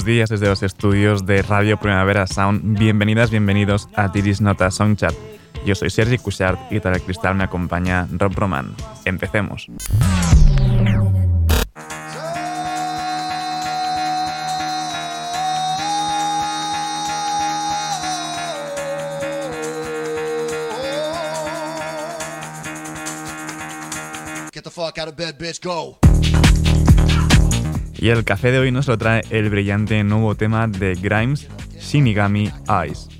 Buenos días desde los estudios de Radio Primavera Sound. Bienvenidas, bienvenidos a Tiris Nota Soundchat. Yo soy Sergi Cushart y tras el cristal me acompaña Rob Roman. Empecemos. Get the fuck out of bed, bitch, go. Y el café de hoy nos lo trae el brillante nuevo tema de Grimes, Shinigami Eyes.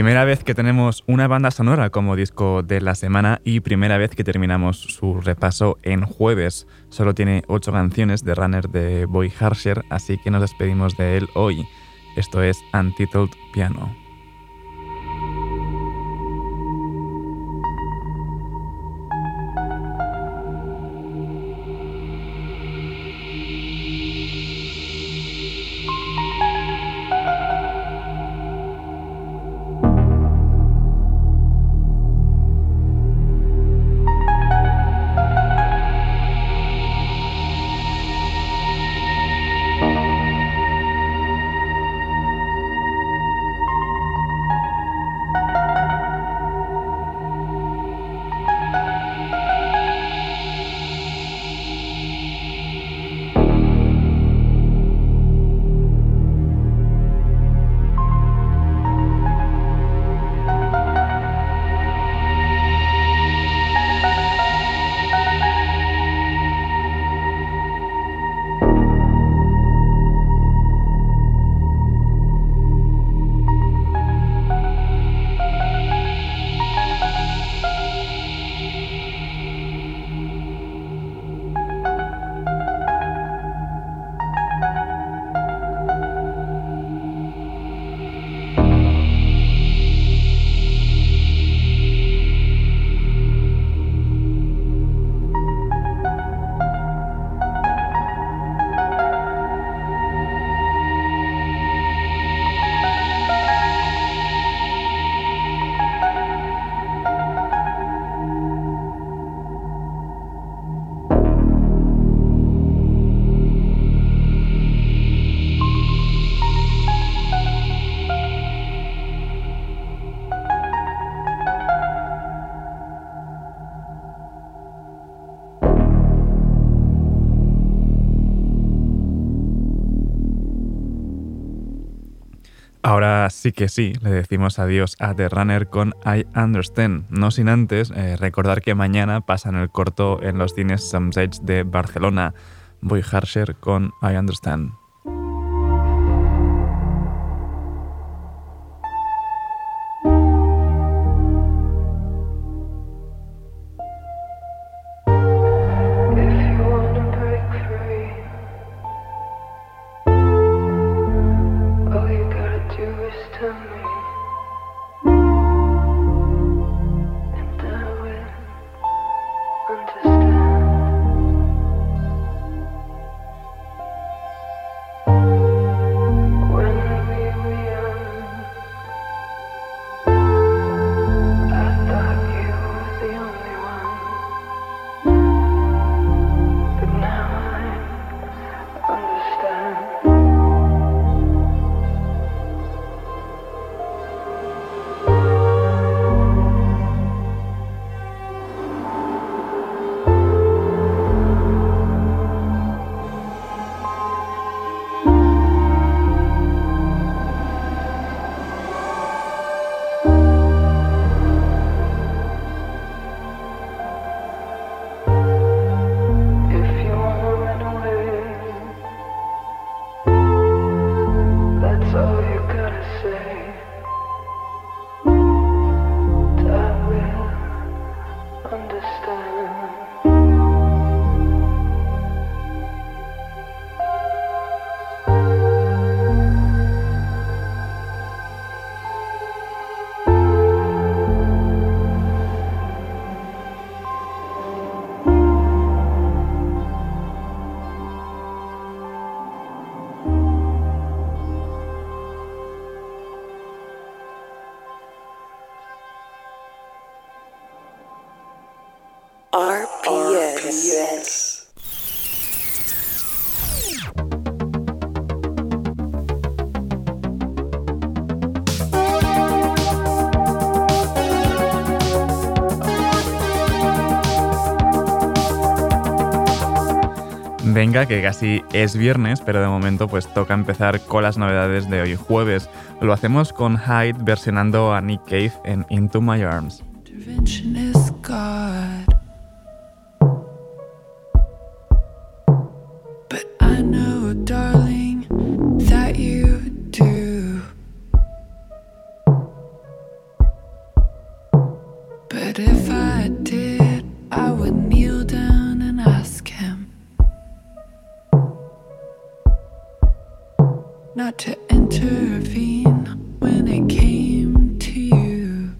Primera vez que tenemos una banda sonora como disco de la semana y primera vez que terminamos su repaso en jueves. Solo tiene ocho canciones de Runner de Boy Harsher, así que nos despedimos de él hoy. Esto es Untitled Piano. Ahora sí que sí, le decimos adiós a The Runner con I Understand, no sin antes eh, recordar que mañana pasan el corto en los cines Some de Barcelona. Voy Harsher con I Understand. Venga, que casi es viernes, pero de momento pues toca empezar con las novedades de hoy jueves. Lo hacemos con Hyde versionando a Nick Cave en Into My Arms. not to intervene when it came to you.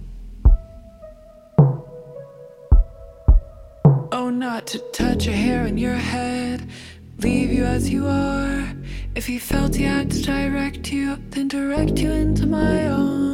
Oh, not to touch a hair on your head, leave you as you are. If you felt he had to direct you, then direct you into my own.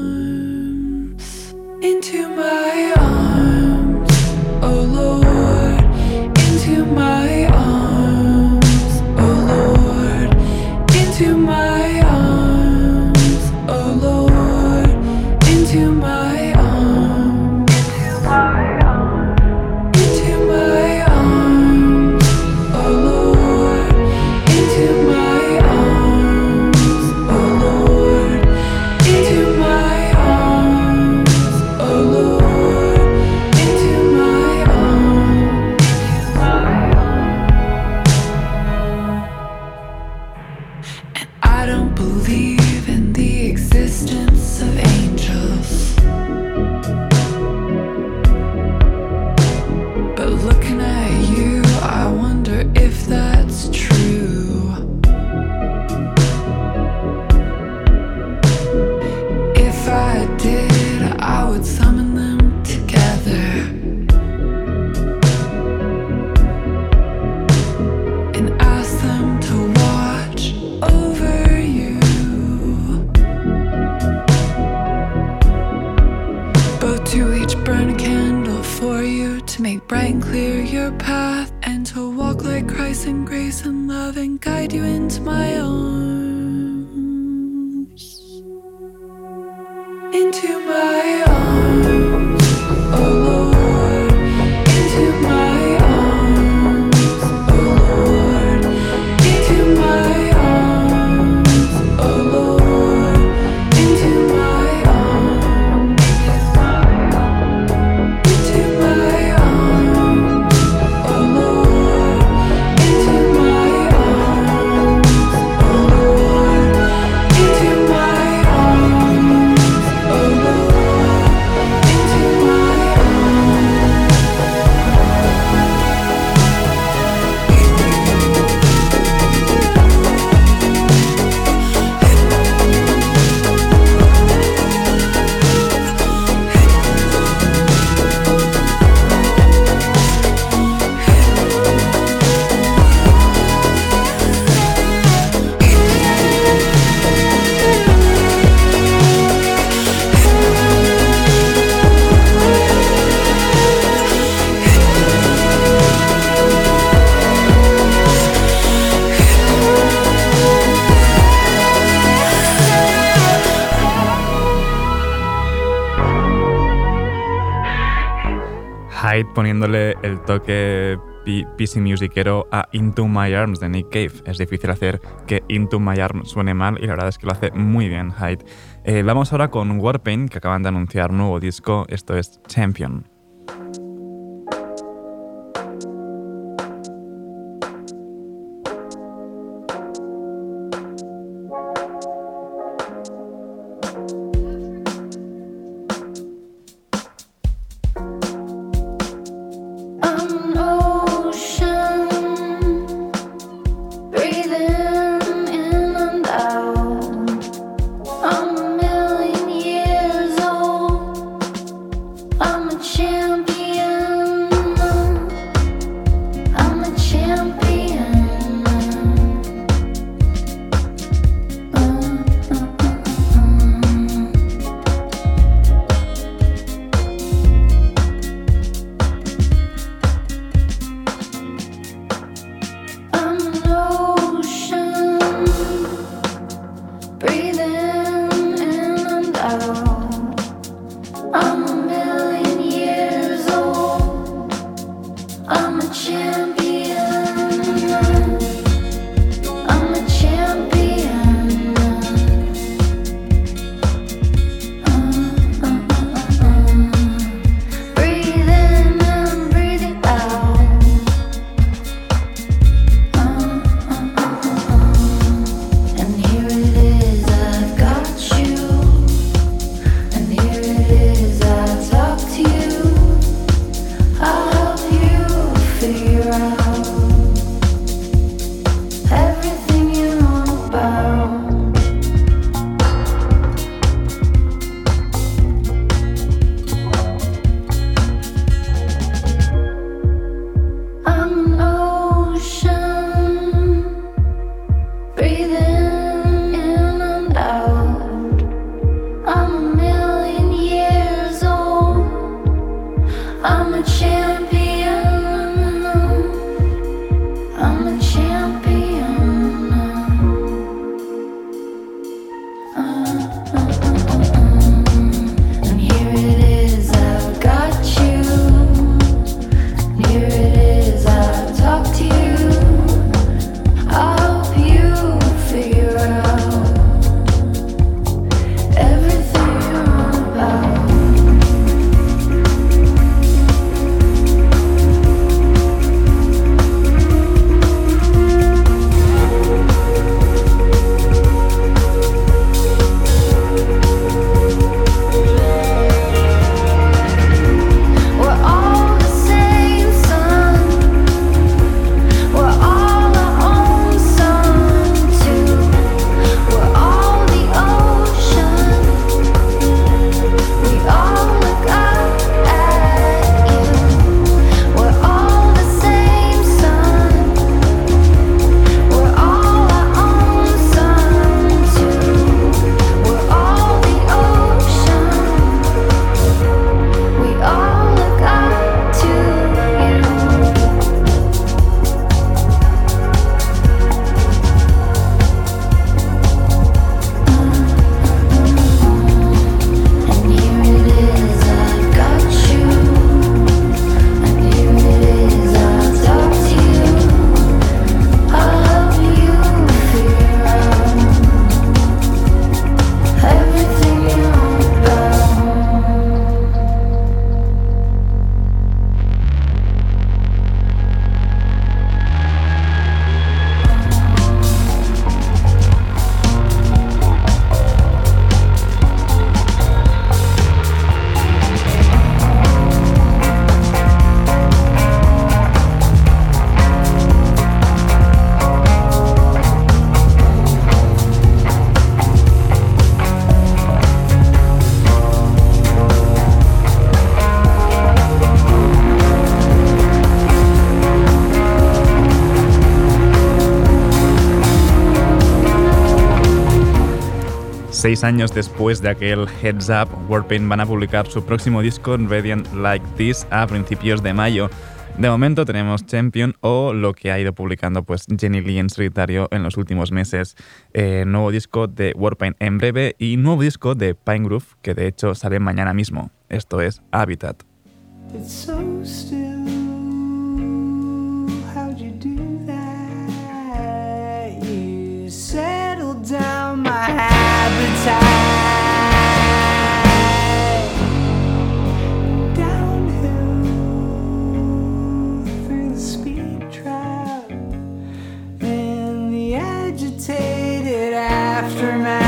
Poniéndole el toque PC musiquero a Into My Arms de Nick Cave. Es difícil hacer que Into My Arms suene mal y la verdad es que lo hace muy bien Hyde. Eh, vamos ahora con Warpaint, que acaban de anunciar nuevo disco. Esto es Champion. Seis años después de aquel Heads Up, Warpaint van a publicar su próximo disco Radiant Like This a principios de mayo. De momento tenemos Champion o lo que ha ido publicando pues Jenny Lee en solitario en los últimos meses. Eh, nuevo disco de Warpaint en breve y nuevo disco de Pine Groove que de hecho sale mañana mismo. Esto es Habitat. down my appetite. Downhill through the speed trap in the agitated aftermath.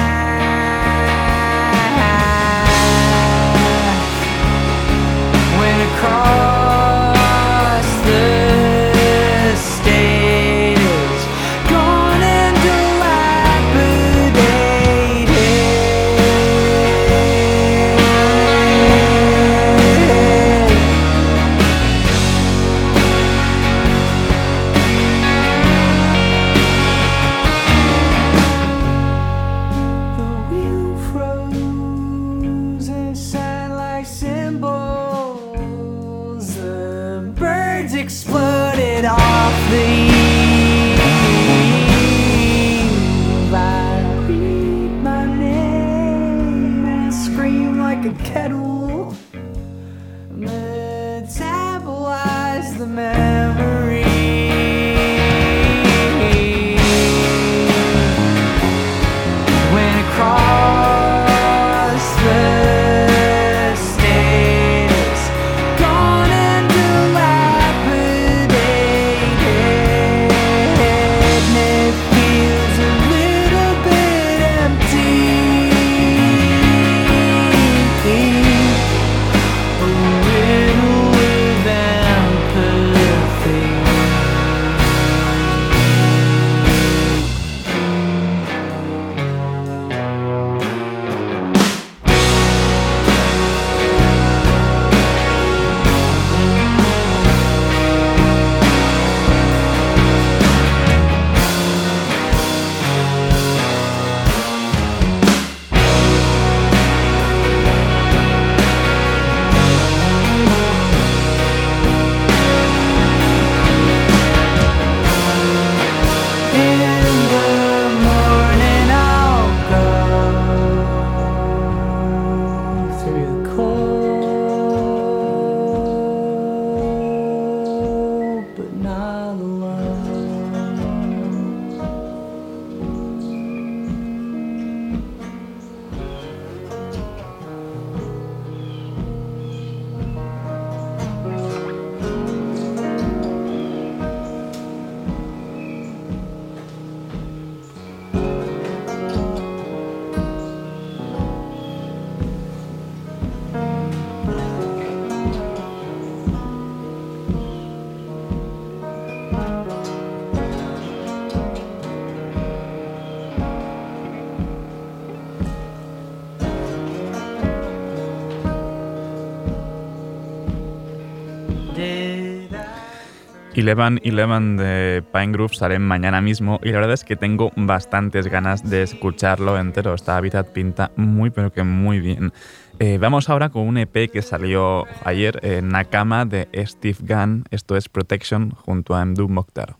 Eleven Eleven de Pine Grove sale mañana mismo y la verdad es que tengo bastantes ganas de escucharlo entero. Esta Habitat pinta muy pero que muy bien. Eh, vamos ahora con un EP que salió ayer, en Nakama de Steve Gunn. Esto es Protection junto a Mdu Mokhtar.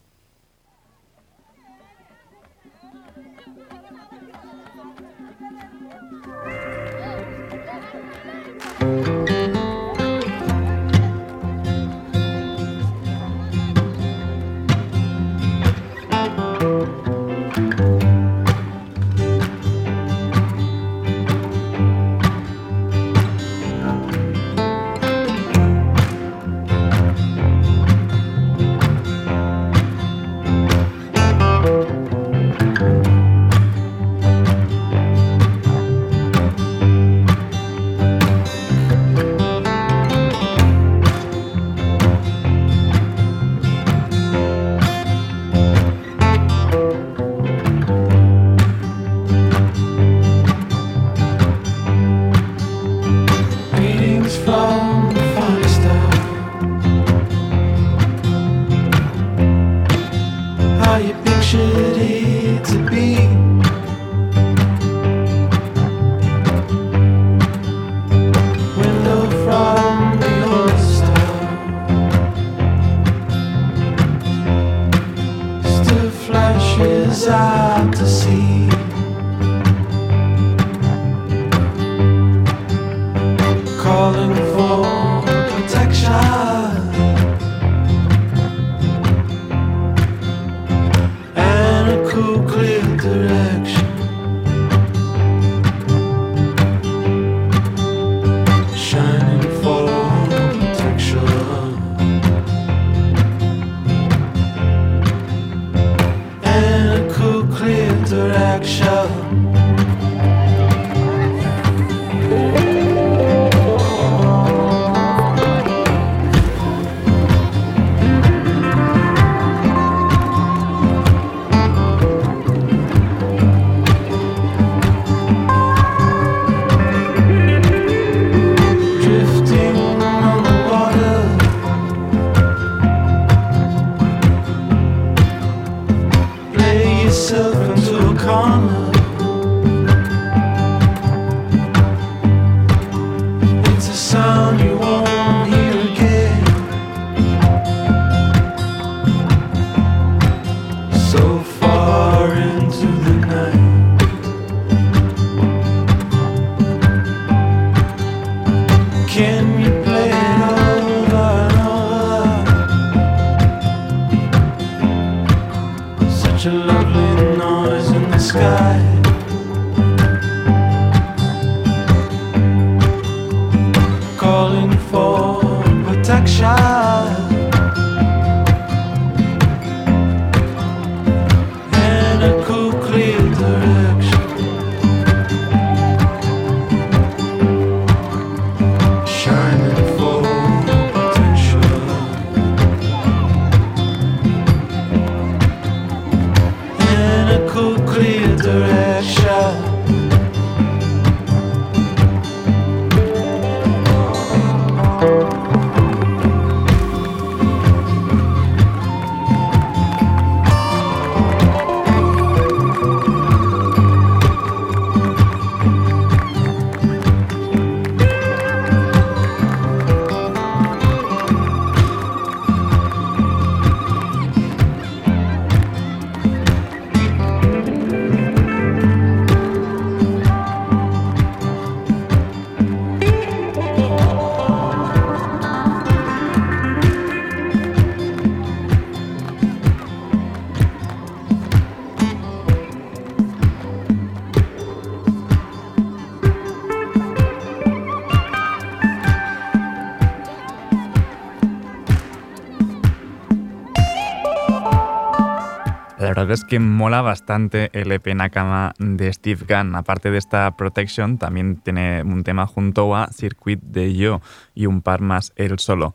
Es que mola bastante el EP Nakama de Steve Gunn. Aparte de esta Protection, también tiene un tema junto a Circuit de Yo y un par más él solo.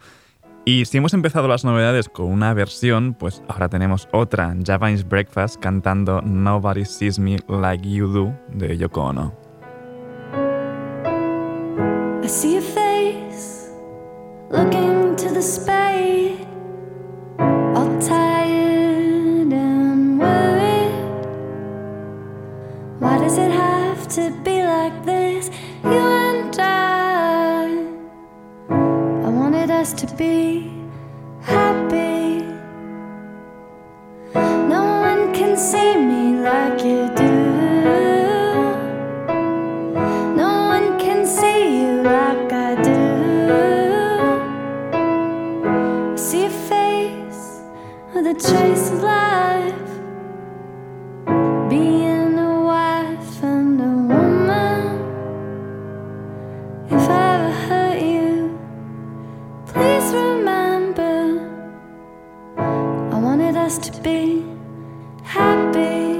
Y si hemos empezado las novedades con una versión, pues ahora tenemos otra, Java's Breakfast cantando Nobody Sees Me Like You Do de Yoko Ono. To be like this? You and I. I wanted us to be happy. No one can see me like you do. No one can see you like I do. I see a face oh, with a trace of life. To be happy.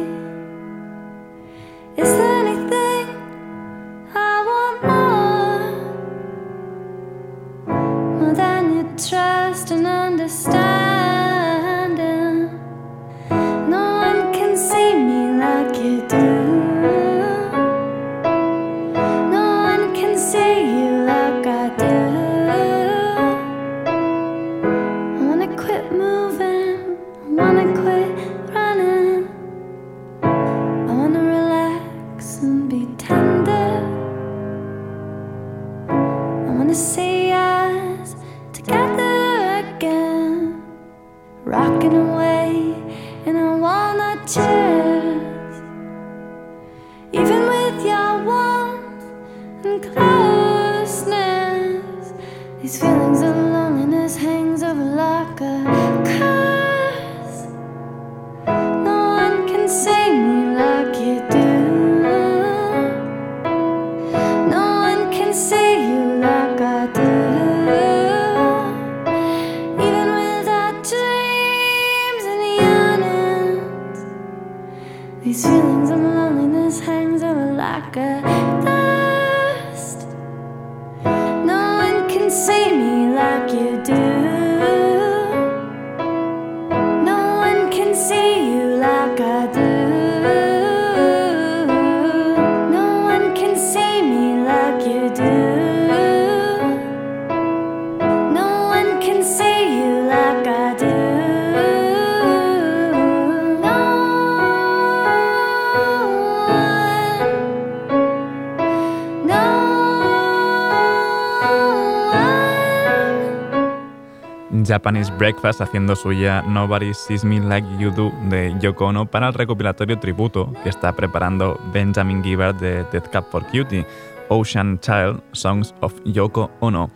Japanese Breakfast haciendo suya Nobody Sees Me Like You Do de Yoko Ono para el recopilatorio tributo que está preparando Benjamin Gibbard de Death Cup for Cutie, Ocean Child, Songs of Yoko Ono.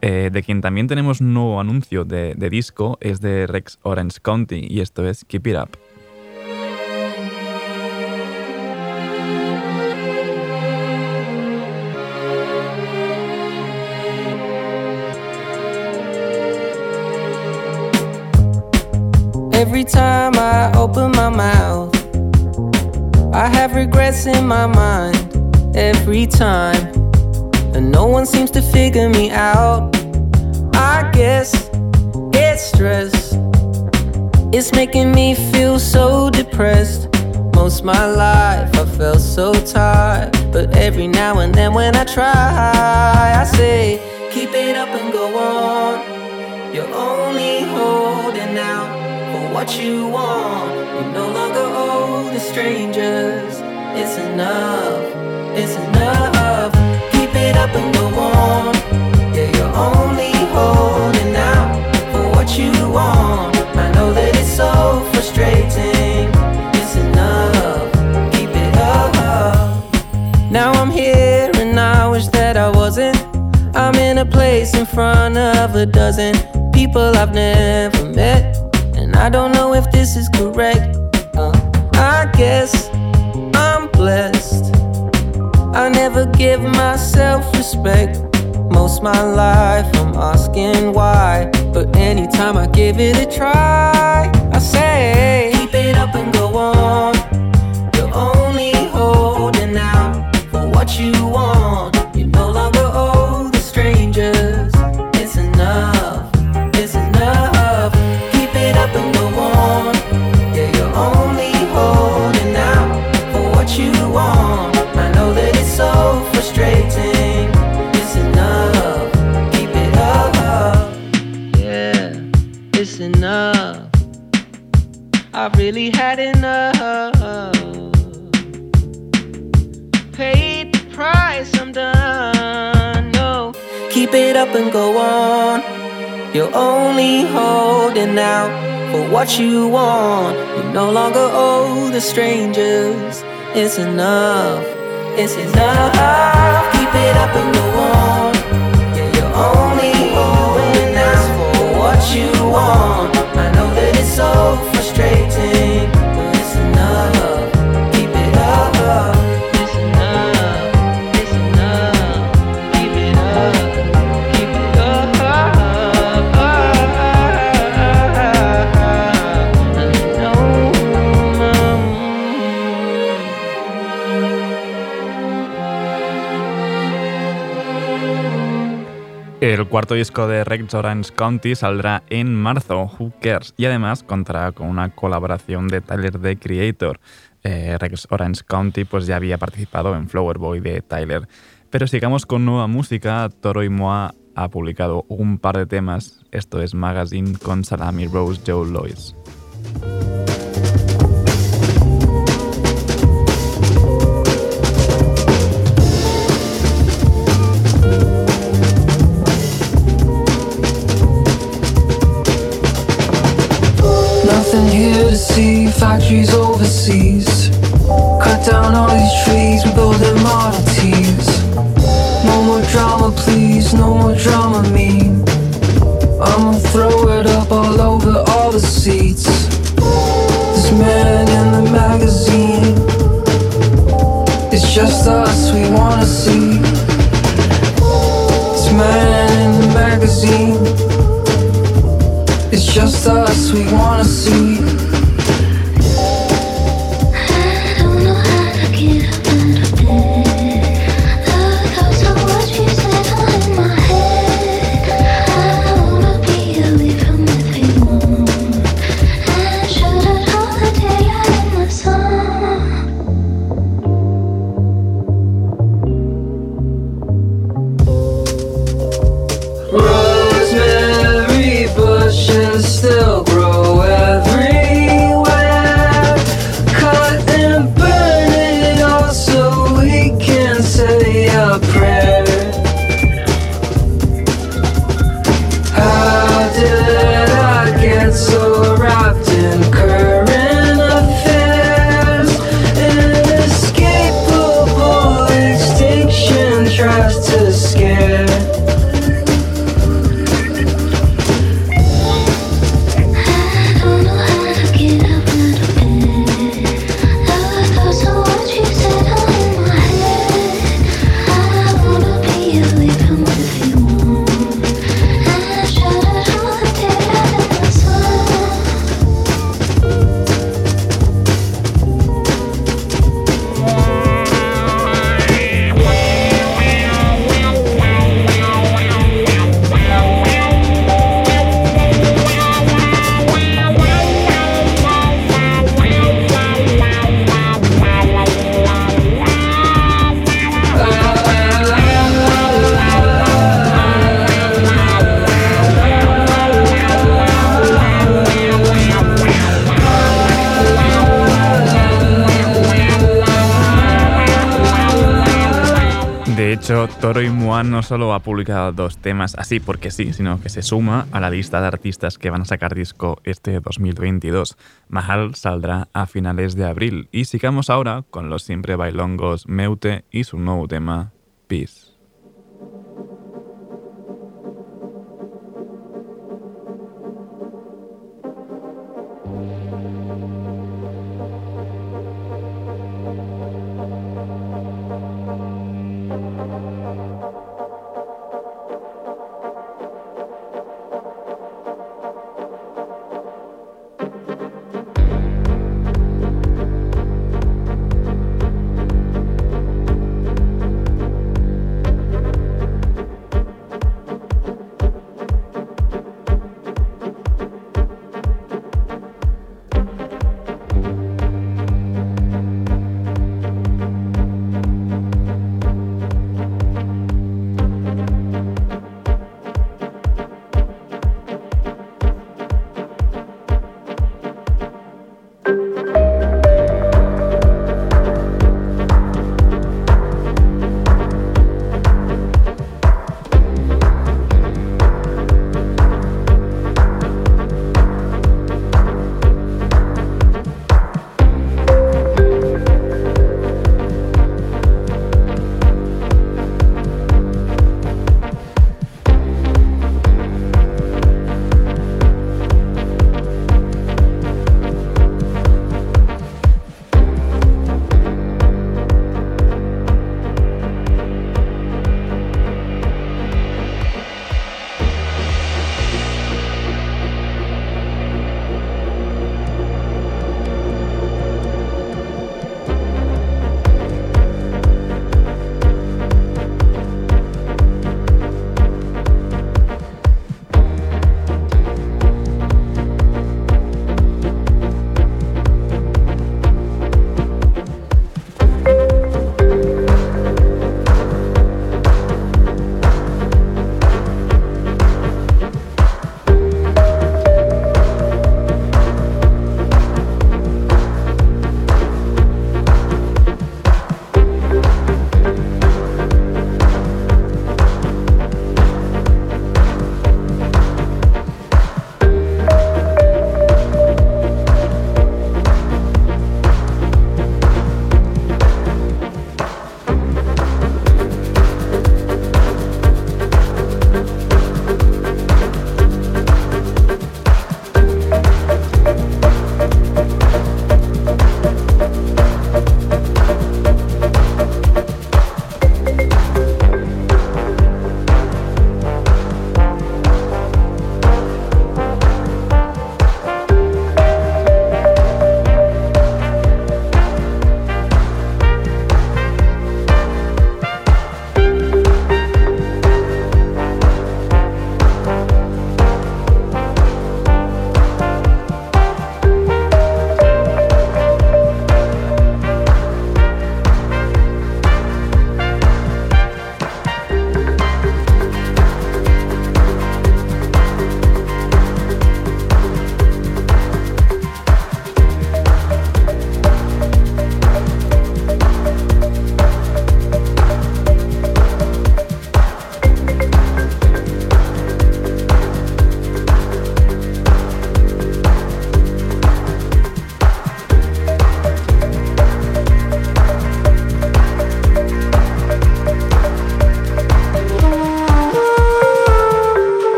Eh, de quien también tenemos un nuevo anuncio de, de disco es de Rex Orange County y esto es Keep It Up. Every time I open my mouth, I have regrets in my mind. Every time, and no one seems to figure me out. I guess it's stress. It's making me feel so depressed. Most my life I felt so tired, but every now and then when I try, I say, keep it up and go on. You're only out what you want. You no longer owe the strangers. It's enough, it's enough. Keep it up and go on. Yeah, you're only holding out for what you want. I know that it's so frustrating. It's enough, keep it up. Now I'm here and I wish that I wasn't. I'm in a place in front of a dozen people I've never met. I don't know if this is correct. Uh, I guess I'm blessed. I never give myself respect. Most my life I'm asking why. But anytime I give it a try, I say, keep it up and go It's enough. It's enough. Cuarto disco de Rex Orange County saldrá en marzo, Who Cares? Y además contará con una colaboración de Tyler the Creator. Eh, Rex Orange County pues ya había participado en Flower Boy de Tyler. Pero sigamos con nueva música. Toro y Moa ha publicado un par de temas. Esto es Magazine con Salami Rose Joe Lois. See, factories overseas. Cut down all these trees, we build them Model Ts. No more drama, please, no more drama, me. I'ma throw it up all over all the seats. This man in the magazine. It's just us we wanna see. This man in the magazine. It's just us we wanna see. Toro y Muan no solo ha publicado dos temas así porque sí, sino que se suma a la lista de artistas que van a sacar disco este 2022. Mahal saldrá a finales de abril y sigamos ahora con los siempre bailongos Meute y su nuevo tema, Peace.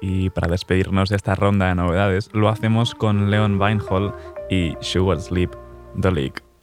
Y para despedirnos de esta ronda de novedades lo hacemos con Leon Weinhall y Sugar Sleep The League.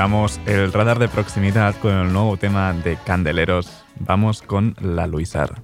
Inauguramos el radar de proximidad con el nuevo tema de Candeleros. Vamos con la Luisar.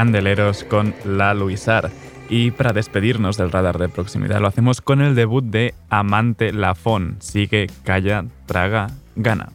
Candeleros con La Luisar. Y para despedirnos del radar de proximidad lo hacemos con el debut de Amante Lafón. Sigue, calla, traga, gana.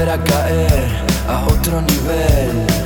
Volver a caer a otro nivel.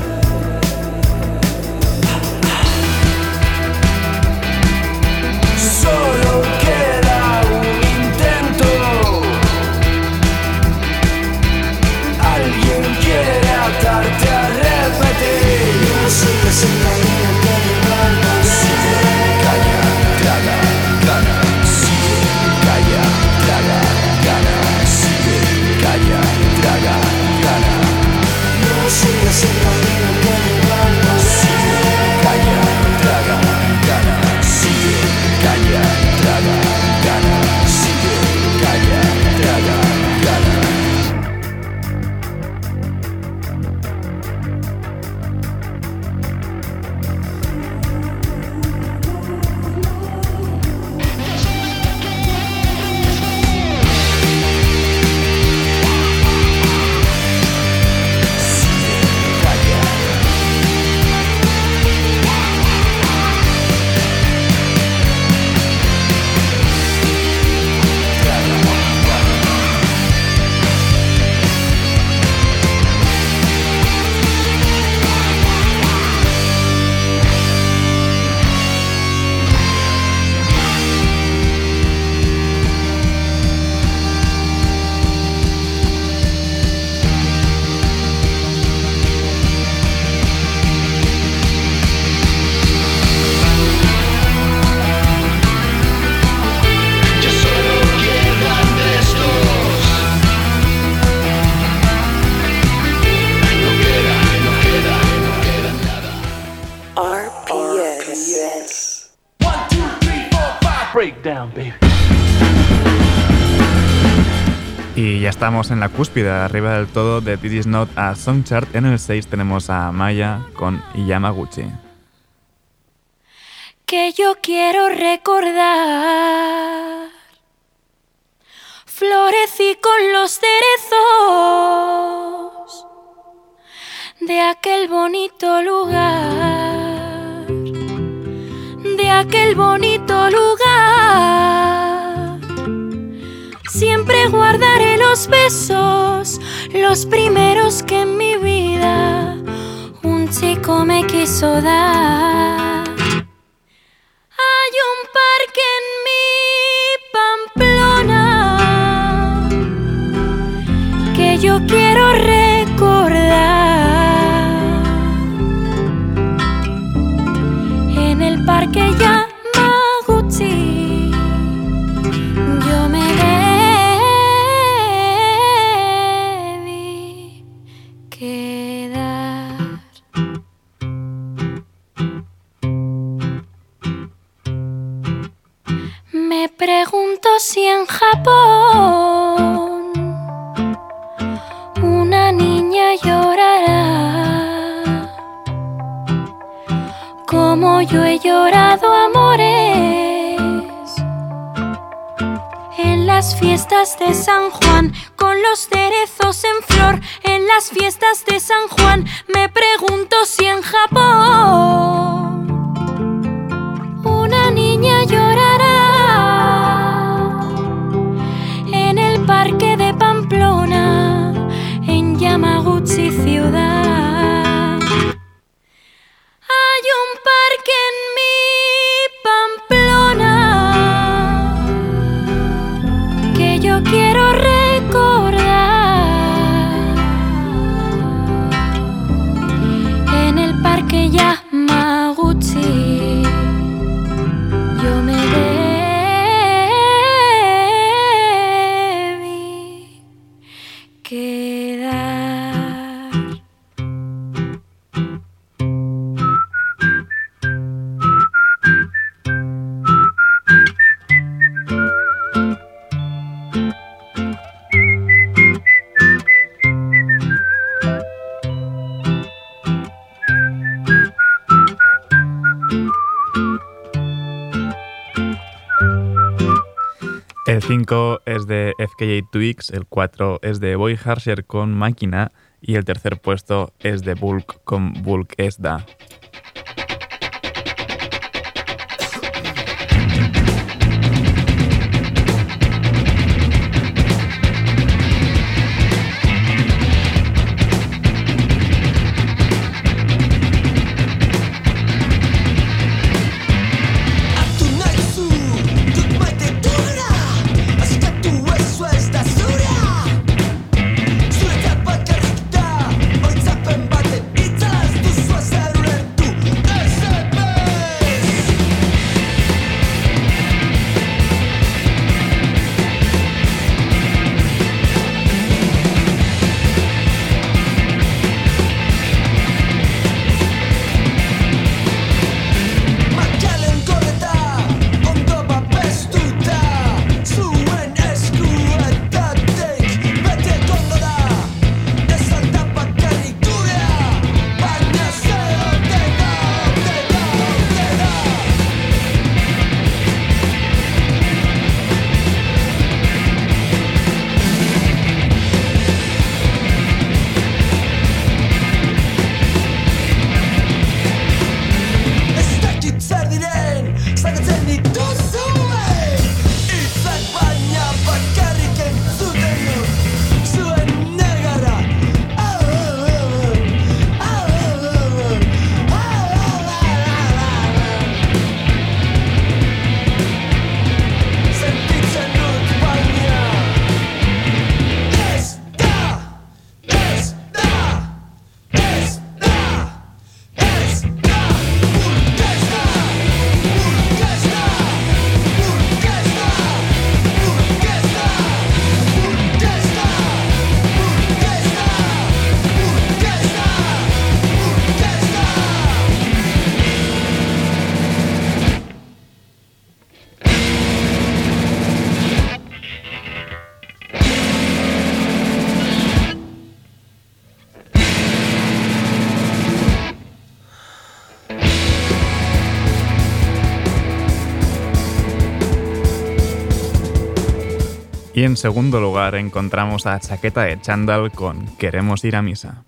Baby. Y ya estamos en la cúspide, arriba del todo de This Is Not a Song Chart. En el 6 tenemos a Maya con Yamaguchi. que yo quiero recordar. Florecí con los cerezos de aquel bonito lugar, de aquel bonito lugar. Siempre guardaré los besos, los primeros que en mi vida un chico me quiso dar. Hay un parque en mi Yo me quedar. Me pregunto si en Japón una niña llorará. Como yo he llorado amores las fiestas de San Juan, con los cerezos en flor, en las fiestas de San Juan, me pregunto si en Japón 5 es de FKJ Twix, el 4 es de Boy Harsher con Máquina y el tercer puesto es de Bulk con Bulk Esda. Y en segundo lugar encontramos a Chaqueta de Chandal con Queremos ir a misa.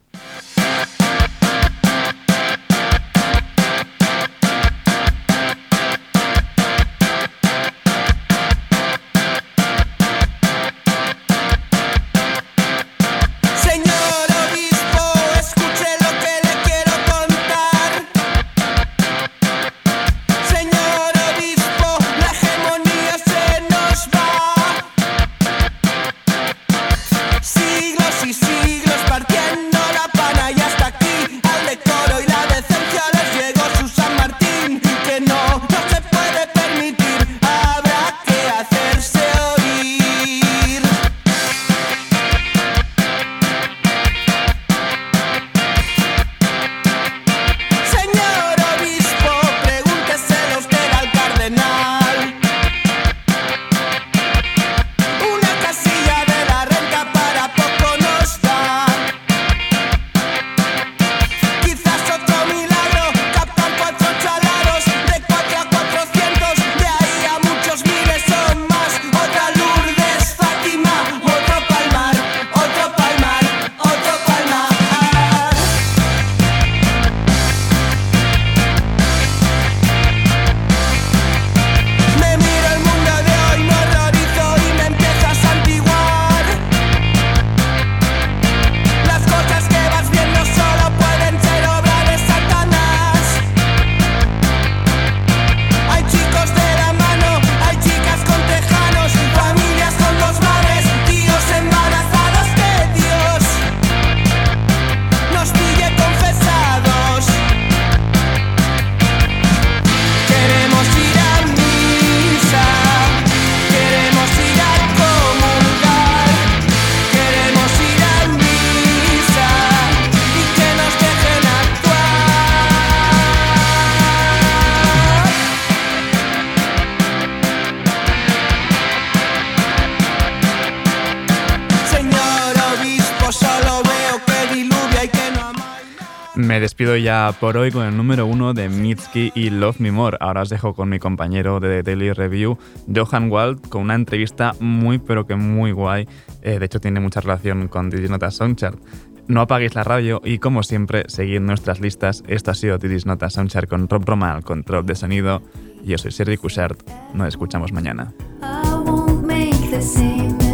Me despido ya por hoy con el número uno de Mitski y Love Me More. Ahora os dejo con mi compañero de Daily Review, Johan Wald, con una entrevista muy pero que muy guay. Eh, de hecho tiene mucha relación con Didis Nota Soundchart. No apaguéis la radio y como siempre, seguid nuestras listas. Esto ha sido Didis Nota Soundchart con Rob Roma al control de sonido. Yo soy Sergi Cushart. Nos escuchamos mañana. I won't make the same